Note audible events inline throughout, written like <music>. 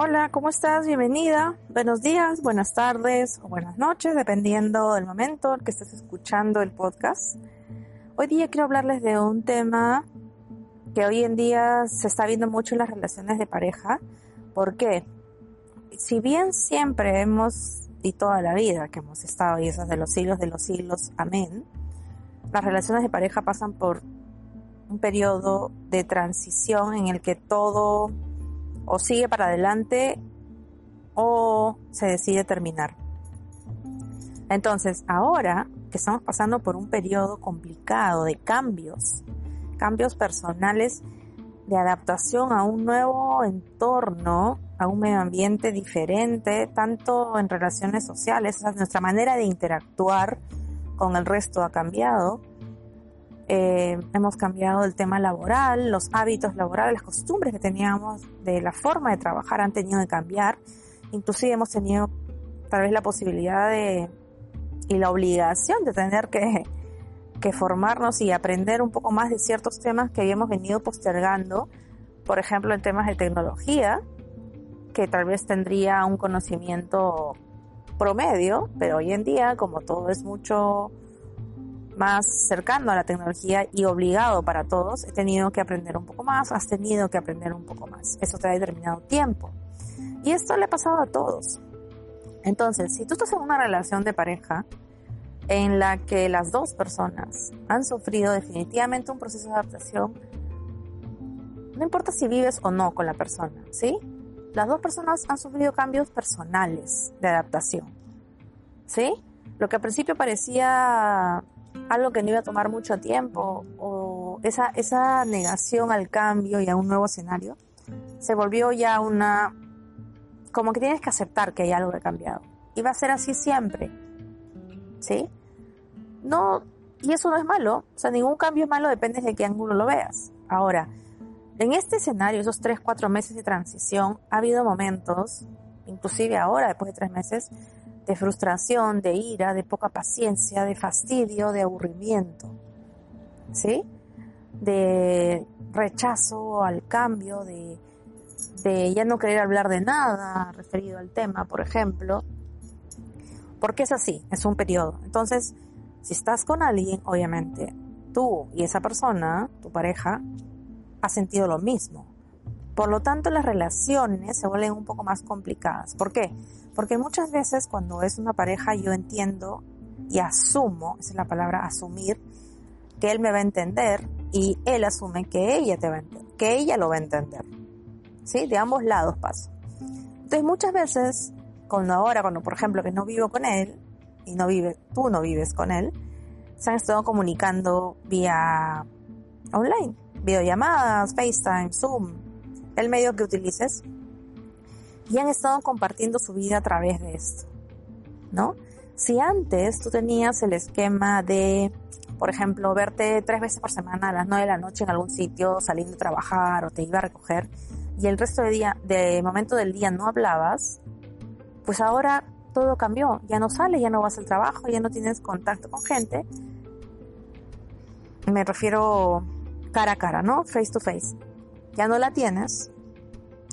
Hola, ¿cómo estás? Bienvenida. Buenos días, buenas tardes o buenas noches, dependiendo del momento en que estés escuchando el podcast. Hoy día quiero hablarles de un tema que hoy en día se está viendo mucho en las relaciones de pareja. ¿Por qué? Si bien siempre hemos, y toda la vida que hemos estado, y esas de los siglos de los siglos, amén, las relaciones de pareja pasan por un periodo de transición en el que todo o sigue para adelante o se decide terminar. Entonces, ahora que estamos pasando por un periodo complicado de cambios, cambios personales de adaptación a un nuevo entorno, a un medio ambiente diferente, tanto en relaciones sociales, nuestra manera de interactuar con el resto ha cambiado, eh, hemos cambiado el tema laboral, los hábitos laborales, las costumbres que teníamos de la forma de trabajar han tenido que cambiar. Inclusive hemos tenido tal vez la posibilidad de y la obligación de tener que, que formarnos y aprender un poco más de ciertos temas que habíamos venido postergando, por ejemplo en temas de tecnología, que tal vez tendría un conocimiento promedio, pero hoy en día como todo es mucho más cercano a la tecnología y obligado para todos, he tenido que aprender un poco más, has tenido que aprender un poco más. Eso te ha determinado tiempo. Y esto le ha pasado a todos. Entonces, si tú estás en una relación de pareja en la que las dos personas han sufrido definitivamente un proceso de adaptación, no importa si vives o no con la persona, ¿sí? Las dos personas han sufrido cambios personales de adaptación, ¿sí? Lo que al principio parecía algo que no iba a tomar mucho tiempo o esa, esa negación al cambio y a un nuevo escenario se volvió ya una como que tienes que aceptar que hay algo que ha cambiado. Y va a ser así siempre ¿sí? no y eso no es malo. O sea ningún cambio es malo depende de qué ángulo lo veas. Ahora en este escenario esos tres cuatro meses de transición ha habido momentos inclusive ahora después de tres meses de frustración, de ira, de poca paciencia, de fastidio, de aburrimiento, ¿sí? De rechazo al cambio, de, de ya no querer hablar de nada referido al tema, por ejemplo, porque es así, es un periodo. Entonces, si estás con alguien, obviamente, tú y esa persona, tu pareja, ha sentido lo mismo. Por lo tanto, las relaciones se vuelven un poco más complicadas. ¿Por qué? Porque muchas veces cuando es una pareja yo entiendo y asumo, esa es la palabra asumir, que él me va a entender y él asume que ella te va a entender, que ella lo va a entender. ¿Sí? De ambos lados pasa. Entonces muchas veces, cuando ahora, cuando por ejemplo que no vivo con él y no vive, tú no vives con él, se han estado comunicando vía online, videollamadas, FaceTime, Zoom, el medio que utilices y han estado compartiendo su vida a través de esto, ¿no? Si antes tú tenías el esquema de, por ejemplo, verte tres veces por semana a las nueve de la noche en algún sitio, saliendo a trabajar o te iba a recoger, y el resto de día, de momento del día no hablabas, pues ahora todo cambió, ya no sales, ya no vas al trabajo, ya no tienes contacto con gente. Me refiero cara a cara, ¿no? Face to face. Ya no la tienes,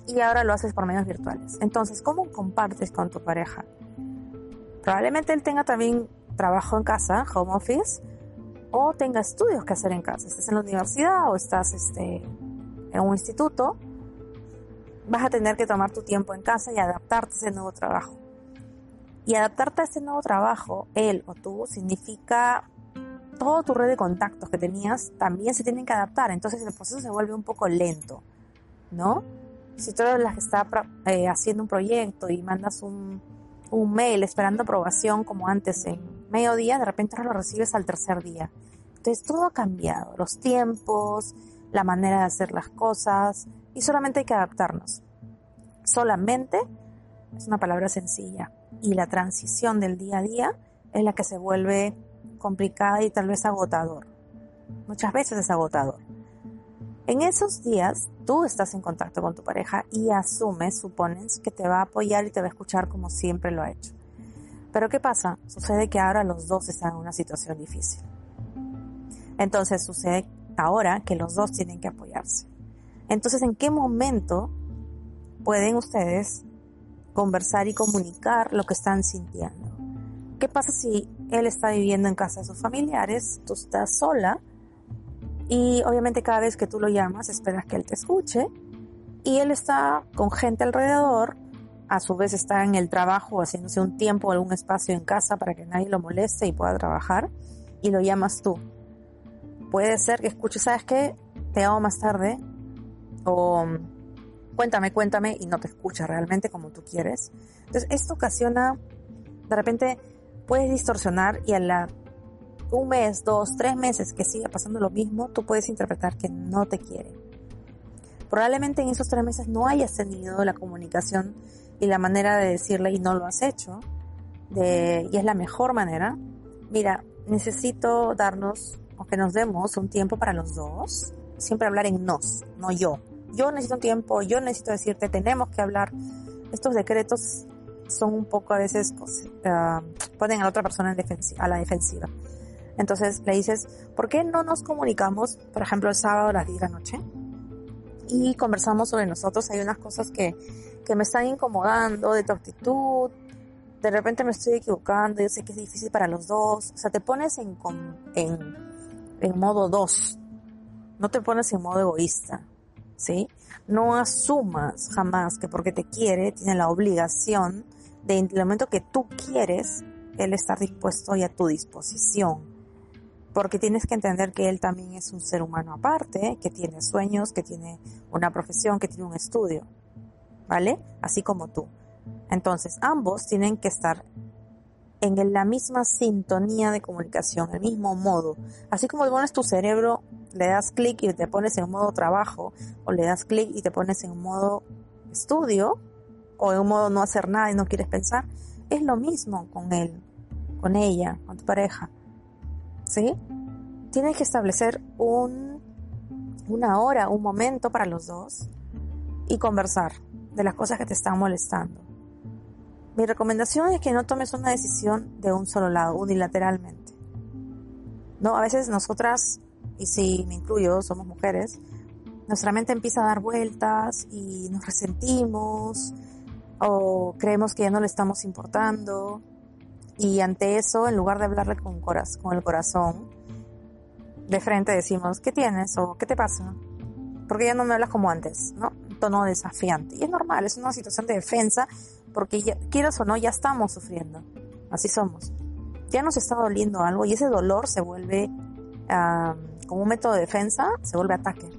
y ahora lo haces por medios virtuales. Entonces, ¿cómo compartes con tu pareja? Probablemente él tenga también trabajo en casa, home office, o tenga estudios que hacer en casa. Estás en la universidad o estás este, en un instituto, vas a tener que tomar tu tiempo en casa y adaptarte a ese nuevo trabajo. Y adaptarte a ese nuevo trabajo, él o tú, significa todo tu red de contactos que tenías también se tienen que adaptar. Entonces el proceso se vuelve un poco lento, ¿no? si tú eres la que está eh, haciendo un proyecto y mandas un, mail esperando aprobación como antes en mediodía, de repente lo recibes al tercer día. Entonces todo ha cambiado, los tiempos, la manera de hacer las cosas y solamente hay que adaptarnos. Solamente es una palabra sencilla y la transición del día a día es la que se vuelve complicada y tal vez agotador. Muchas veces es agotador. En esos días tú estás en contacto con tu pareja y asumes, supones que te va a apoyar y te va a escuchar como siempre lo ha hecho. Pero ¿qué pasa? Sucede que ahora los dos están en una situación difícil. Entonces sucede ahora que los dos tienen que apoyarse. Entonces, ¿en qué momento pueden ustedes conversar y comunicar lo que están sintiendo? ¿Qué pasa si él está viviendo en casa de sus familiares, tú estás sola y obviamente cada vez que tú lo llamas esperas que él te escuche y él está con gente alrededor, a su vez está en el trabajo haciéndose un tiempo o algún espacio en casa para que nadie lo moleste y pueda trabajar y lo llamas tú puede ser que escuche, ¿sabes qué? Te hago más tarde. O cuéntame, cuéntame y no te escucha realmente como tú quieres. Entonces, esto ocasiona, de repente, puedes distorsionar y a la un mes, dos, tres meses que siga pasando lo mismo, tú puedes interpretar que no te quiere. Probablemente en esos tres meses no hayas tenido la comunicación y la manera de decirle y no lo has hecho. De, y es la mejor manera. Mira, necesito darnos o que nos demos un tiempo para los dos, siempre hablar en nos, no yo. Yo necesito un tiempo, yo necesito decirte, tenemos que hablar. Estos decretos son un poco a veces, uh, ponen a la otra persona a la defensiva. Entonces le dices, ¿por qué no nos comunicamos, por ejemplo, el sábado a las 10 de la noche? Y conversamos sobre nosotros. Hay unas cosas que, que me están incomodando de tu actitud, de repente me estoy equivocando, yo sé que es difícil para los dos. O sea, te pones en, en en modo 2. No te pones en modo egoísta, ¿sí? No asumas jamás que porque te quiere tiene la obligación de en el momento que tú quieres, él estar dispuesto y a tu disposición. Porque tienes que entender que él también es un ser humano aparte, que tiene sueños, que tiene una profesión, que tiene un estudio. ¿Vale? Así como tú. Entonces, ambos tienen que estar en la misma sintonía de comunicación, el mismo modo. Así como pones tu cerebro, le das clic y te pones en modo trabajo, o le das clic y te pones en modo estudio, o en un modo no hacer nada y no quieres pensar, es lo mismo con él, con ella, con tu pareja. ¿Sí? Tienes que establecer un, una hora, un momento para los dos y conversar de las cosas que te están molestando mi recomendación es que no tomes una decisión de un solo lado, unilateralmente. No, a veces nosotras, y si me incluyo, somos mujeres, nuestra mente empieza a dar vueltas y nos resentimos o creemos que ya no le estamos importando y ante eso, en lugar de hablarle con, con el corazón, de frente decimos, ¿qué tienes? o ¿qué te pasa? Porque ya no me hablas como antes, ¿no? Tono desafiante. Y es normal, es una situación de defensa porque ya, quieras o no, ya estamos sufriendo. Así somos. Ya nos está doliendo algo y ese dolor se vuelve como un método de defensa, se vuelve ataque.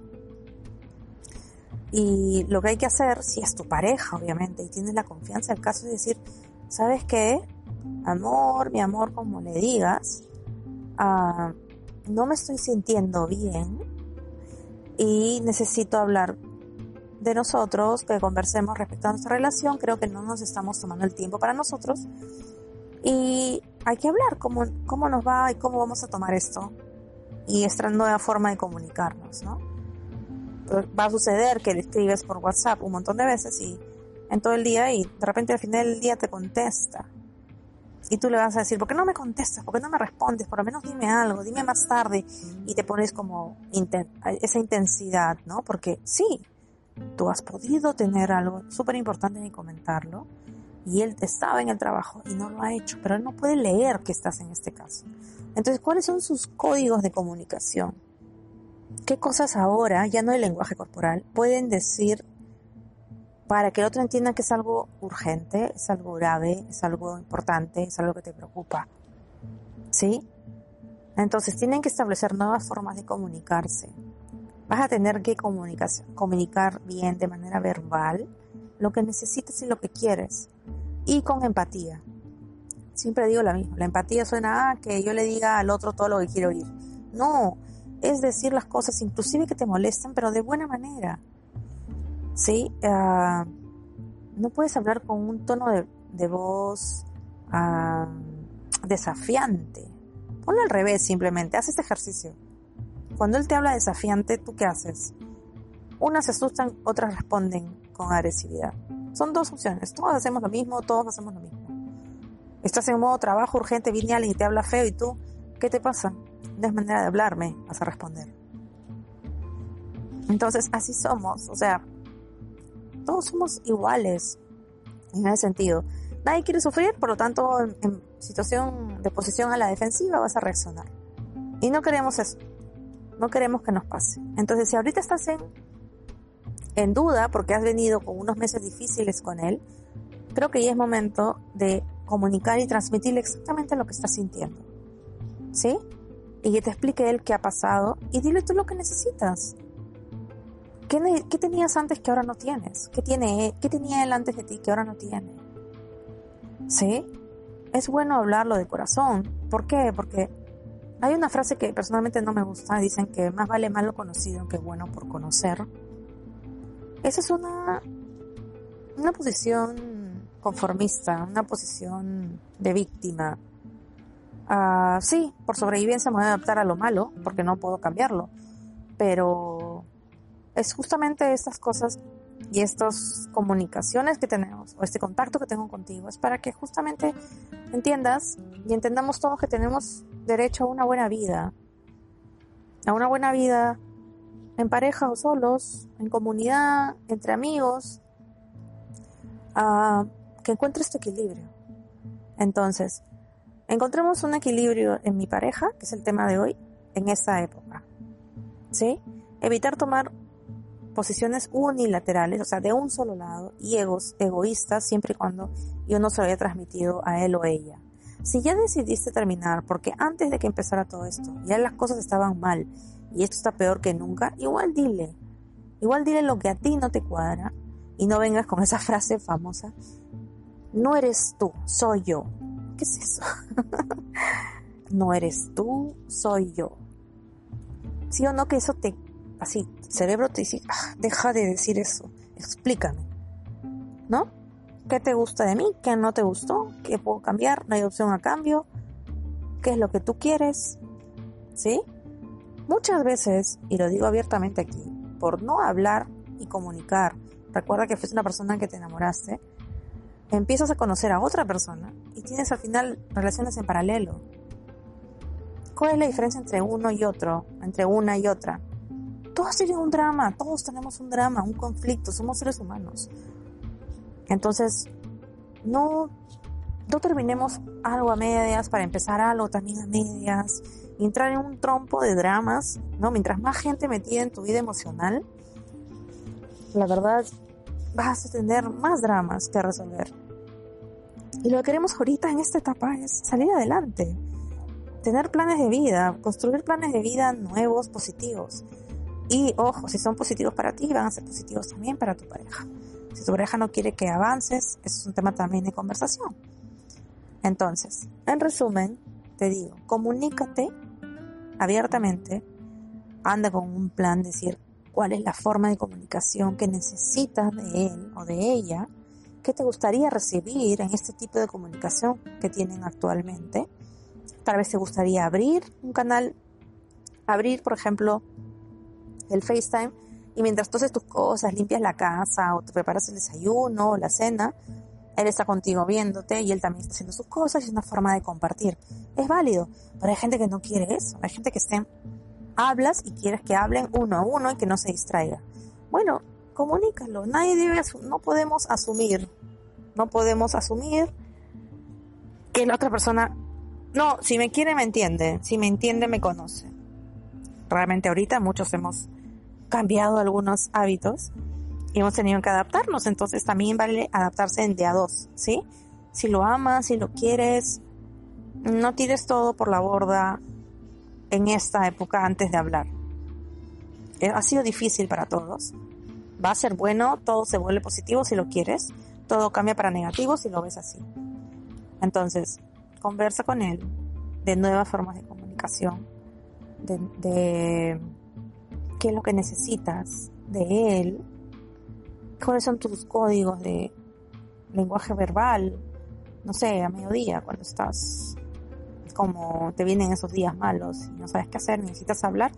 Y lo que hay que hacer, si es tu pareja, obviamente, y tienes la confianza, el caso es decir, ¿sabes qué? Amor, mi amor, como le digas, ah, no me estoy sintiendo bien y necesito hablar de nosotros, que conversemos respecto a nuestra relación. Creo que no nos estamos tomando el tiempo para nosotros. Y hay que hablar cómo, cómo nos va y cómo vamos a tomar esto. Y esta nueva forma de comunicarnos, ¿no? Va a suceder que le escribes por WhatsApp un montón de veces y en todo el día y de repente al final del día te contesta. Y tú le vas a decir, ¿por qué no me contestas? ¿Por qué no me respondes? Por lo menos dime algo, dime más tarde. Y te pones como esa intensidad, ¿no? Porque sí, tú has podido tener algo súper importante en comentarlo y él estaba en el trabajo y no lo ha hecho, pero él no puede leer que estás en este caso. Entonces, ¿cuáles son sus códigos de comunicación? ¿Qué cosas ahora, ya no el lenguaje corporal, pueden decir para que el otro entienda que es algo urgente, es algo grave, es algo importante, es algo que te preocupa? ¿Sí? Entonces, tienen que establecer nuevas formas de comunicarse Vas a tener que comunicar bien de manera verbal lo que necesitas y lo que quieres. Y con empatía. Siempre digo lo mismo. La empatía suena a que yo le diga al otro todo lo que quiero oír. No, es decir las cosas inclusive que te molesten, pero de buena manera. ¿Sí? Ah, no puedes hablar con un tono de, voz ah, desafiante. Ponlo al revés simplemente, haz este ejercicio. Cuando él te habla desafiante, ¿tú qué haces? Unas se asustan, otras responden con agresividad. Son dos opciones. Todos hacemos lo mismo, todos hacemos lo mismo. Estás en modo trabajo urgente, alguien y te habla feo y tú, ¿qué te pasa? No es manera de hablarme, vas a responder. Entonces, así somos. O sea, todos somos iguales en ese sentido. Nadie quiere sufrir, por lo tanto, en, situación de posición a la defensiva vas a reaccionar. Y no queremos eso. No queremos que nos pase. Entonces, si ahorita estás en, en duda porque has venido con unos meses difíciles con él, creo que ya es momento de comunicar y transmitirle exactamente lo que estás sintiendo. ¿Sí? Y que te explique él qué ha pasado y dile tú lo que necesitas. ¿Qué, tenías antes que ahora no tienes? ¿Qué, tiene, ¿Qué tenía él antes de ti que ahora no tiene? ¿Sí? Es bueno hablarlo de corazón. ¿Por qué? Porque hay una frase que personalmente no me gusta. Dicen que más vale malo conocido que bueno por conocer. Esa es una, una posición conformista, una posición de víctima. Ah, sí, por sobrevivencia me voy a adaptar a lo malo, porque no puedo cambiarlo. Pero es justamente estas cosas y estas comunicaciones que tenemos, o este contacto que tengo contigo, es para que justamente entiendas y entendamos todos que tenemos derecho a una buena vida, a una buena vida en pareja o solos, en comunidad, entre amigos, a que encuentre este equilibrio. Entonces, encontremos un equilibrio en mi pareja, que es el tema de hoy, en esta época. ¿Sí? Evitar tomar posiciones unilaterales, o sea, de un solo lado, y egos, egoístas, siempre y cuando yo no se lo haya transmitido a él o ella. Si ya decidiste terminar, porque antes de que empezara todo esto, ya las cosas estaban mal, y esto está peor que nunca, igual dile, igual dile lo que a ti no te cuadra, y no vengas con esa <laughs> frase famosa, no eres tú, soy yo. ¿Qué es eso? <laughs> no eres tú, soy yo. ¿Sí o no que eso te así, cerebro te dice, ah, deja de decir eso, explícame, ¿no? ¿Qué te gusta de mí? ¿Qué no te gustó? ¿Qué puedo cambiar? No hay opción a cambio. ¿Qué es lo que tú quieres? ¿Sí? Muchas veces, y lo digo abiertamente aquí, por no hablar y comunicar, recuerda que fuiste una persona que te enamoraste, empiezas a conocer a otra persona y tienes al final relaciones en paralelo. ¿Cuál es la diferencia entre uno y otro, entre una y otra? todos tienen un drama, todos tenemos un drama, un conflicto, somos seres humanos. Entonces, no, no terminemos algo a medias para empezar algo también a medias, entrar en un trompo de dramas, ¿no? Mientras más gente metida en tu vida emocional, la verdad vas a tener más dramas que resolver. Y lo que queremos ahorita en esta etapa es salir adelante, tener planes de vida, construir planes de vida nuevos, positivos. Y ojo, si son positivos para ti, van a ser positivos también para tu pareja. Si tu pareja no quiere que avances, eso es un tema también de conversación. Entonces, en resumen, te digo, comunícate abiertamente, anda con un plan, decir cuál es la forma de comunicación que necesitas de él o de ella, qué te gustaría recibir en este tipo de comunicación que tienen actualmente. Tal vez te gustaría abrir un canal, abrir, por ejemplo, el FaceTime y mientras tú haces tus cosas, limpias la casa o te preparas el desayuno o la cena, él está contigo viéndote y él también está haciendo sus cosas y es una forma de compartir. Es válido, pero hay gente que no quiere eso, hay gente que estén, hablas y quieres que hablen uno a uno y que no se distraiga. Bueno, comunícalo, nadie debe, no podemos asumir, no podemos asumir que la otra persona, no, si me quiere me entiende, si me entiende me conoce. Realmente ahorita muchos hemos cambiado algunos hábitos y hemos tenido que adaptarnos. Entonces también vale adaptarse de a dos, ¿sí? Si lo amas, si lo quieres, no tires todo por la borda en esta época antes de hablar. Eh, ha sido difícil para todos. Va a ser bueno, todo se vuelve positivo si lo quieres, todo cambia para negativo si lo ves así. Entonces, conversa con él de nuevas formas de comunicación de, qué es lo que necesitas de él, cuáles son tus códigos de lenguaje verbal, no sé, a mediodía, cuando estás como te vienen esos días malos y no sabes qué hacer, necesitas hablar,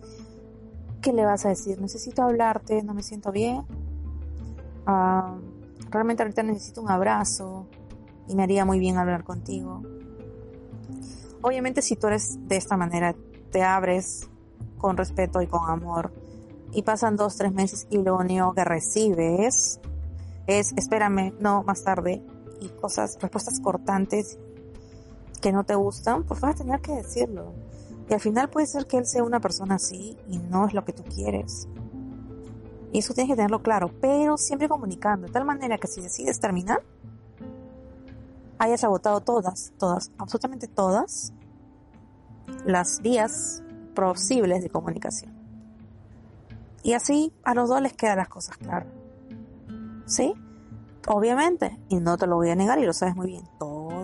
¿qué le vas a decir? Necesito hablarte, no me siento bien. Ah, realmente ahorita necesito un abrazo y me haría muy bien hablar contigo. Obviamente si tú eres de esta manera, te abres con respeto y con amor y pasan dos, tres meses y lo único que recibes es espérame, no, más tarde y cosas, respuestas cortantes que no te gustan, pues vas a tener que decirlo. Y al final puede ser que él sea una persona así y no es lo que tú quieres. Y eso tienes que tenerlo claro, pero siempre comunicando, de tal manera que si decides terminar, hayas agotado todas, todas, absolutamente todas las vías posibles de comunicación. Y así a los dos les quedan las cosas claras. ¿Sí? Obviamente, y no te lo voy a negar y lo sabes muy bien,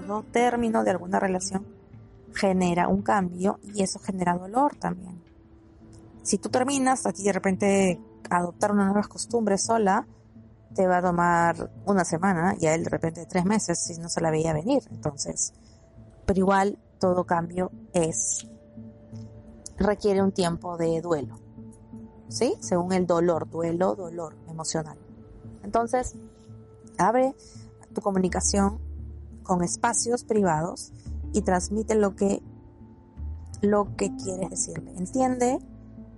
todo término de alguna relación genera un cambio y eso genera dolor también. Si tú terminas, a ti de repente adoptar una nueva costumbre sola, te va a tomar una semana y a él de repente tres meses si no se la veía venir. Entonces, pero igual todo cambio es requiere un tiempo de duelo. ¿Sí? Según el dolor, duelo, dolor emocional. Entonces, abre tu comunicación con espacios privados y transmite lo que lo que quieres decirle. Entiende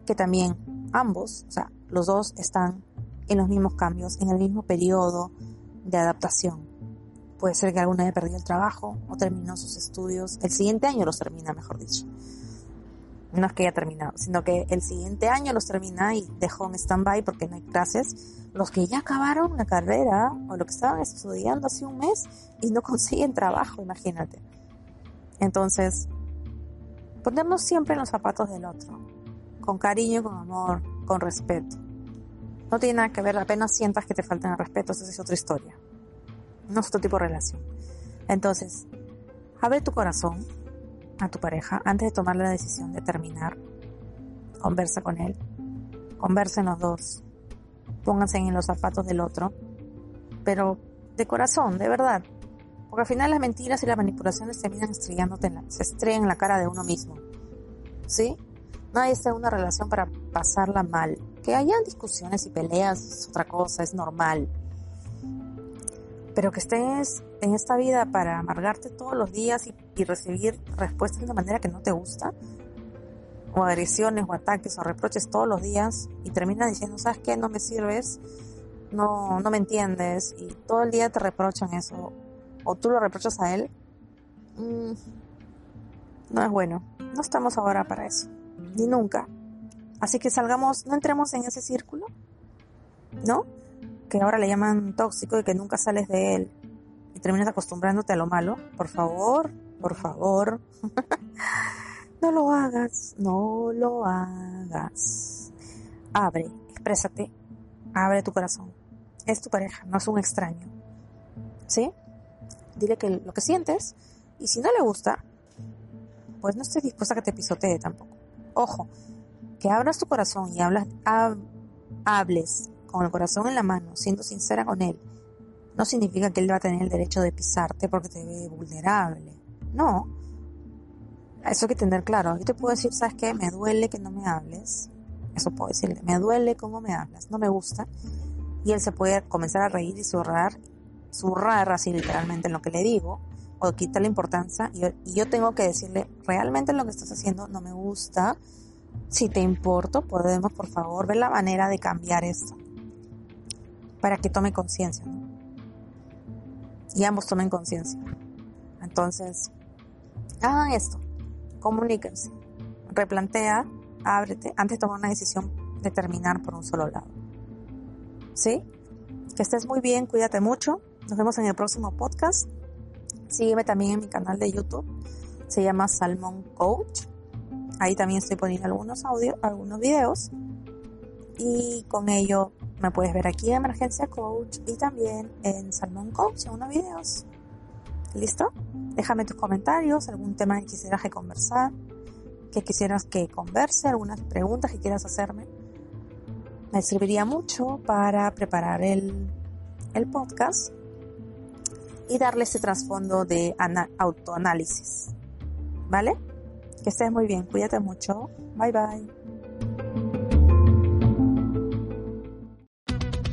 que también ambos, o sea, los dos están en los mismos cambios, en el mismo periodo de adaptación. Puede ser que alguna haya perdido el trabajo o terminó sus estudios. El siguiente año los termina, mejor dicho. No es que haya terminado, sino que el siguiente año los termina y dejó en stand-by porque no hay clases. Los que ya acabaron la carrera o lo que estaban estudiando hace un mes y no <laughs> consiguen trabajo, imagínate. Entonces, ponernos siempre en los zapatos del otro, con cariño, con amor, con respeto. No tiene nada que ver, apenas sientas que te faltan el respeto, esa es otra historia. No es otro tipo de relación. Entonces, abre tu corazón a tu pareja antes de tomar la decisión de terminar. Conversa con él. Conversen los dos. Pónganse en los zapatos del otro. Pero de corazón, de verdad. Porque al final las mentiras y las manipulaciones terminan estrellándote en la, se estrellan en la cara de uno mismo. ¿Sí? Nadie está en una relación para pasarla mal. Que hayan discusiones y peleas es otra cosa, es normal. Pero que estés en esta vida para amargarte todos los días y, recibir respuestas de manera que no te gusta, o agresiones o ataques o reproches todos los días y terminas diciendo, ¿sabes qué? No me sirves, no, no me entiendes y todo el día te reprochan eso o tú lo reprochas a él, mm, no es bueno. No estamos ahora para eso ni nunca. Así que salgamos, no entremos en ese círculo, ¿no? Que ahora le llaman tóxico y que nunca sales de él y terminas acostumbrándote a lo malo. Por favor, por favor. <laughs> no lo hagas, no lo hagas. Abre, exprésate, abre tu corazón. Es tu pareja, no es un extraño. ¿Sí? Dile que lo que sientes y si no le gusta, pues no estés dispuesta a que te pisotee tampoco. Ojo, que abras tu corazón y hablas, hables con el corazón en la mano, siendo sincera con él, no significa que él va a tener el derecho de pisarte porque te ve vulnerable. No. Eso hay que tener claro. Yo te puedo decir, ¿sabes qué? Me duele que no me hables. Eso puedo decirle. Me duele cómo me hablas. No me gusta. Y él se puede comenzar a reír y zurrar, zurrar así literalmente en lo que le digo o quita la importancia y yo, tengo que decirle, realmente lo que estás haciendo no me gusta, si te importo, podemos por favor ver la manera de cambiar esto para que tome conciencia y ambos tomen conciencia. Entonces, hagan esto, comuníquense, replantea, ábrete antes de tomar una decisión de terminar por un solo lado. ¿Sí? Que estés muy bien, cuídate mucho. Nos vemos en el próximo podcast. Sígueme también en mi canal de YouTube. Se llama Salmon Coach. Ahí también estoy poniendo algunos audios, algunos videos. Y con ello me puedes ver aquí en Emergencia Coach y también en Salmon Coach en unos videos. ¿Listo? Déjame tus comentarios, algún tema que quisieras que conversar. que quisieras que converse, algunas preguntas que quieras hacerme. Me serviría mucho para preparar el, el podcast y darle ese trasfondo de autoanálisis. ¿Vale? Que estés muy bien, cuídate mucho. Bye bye.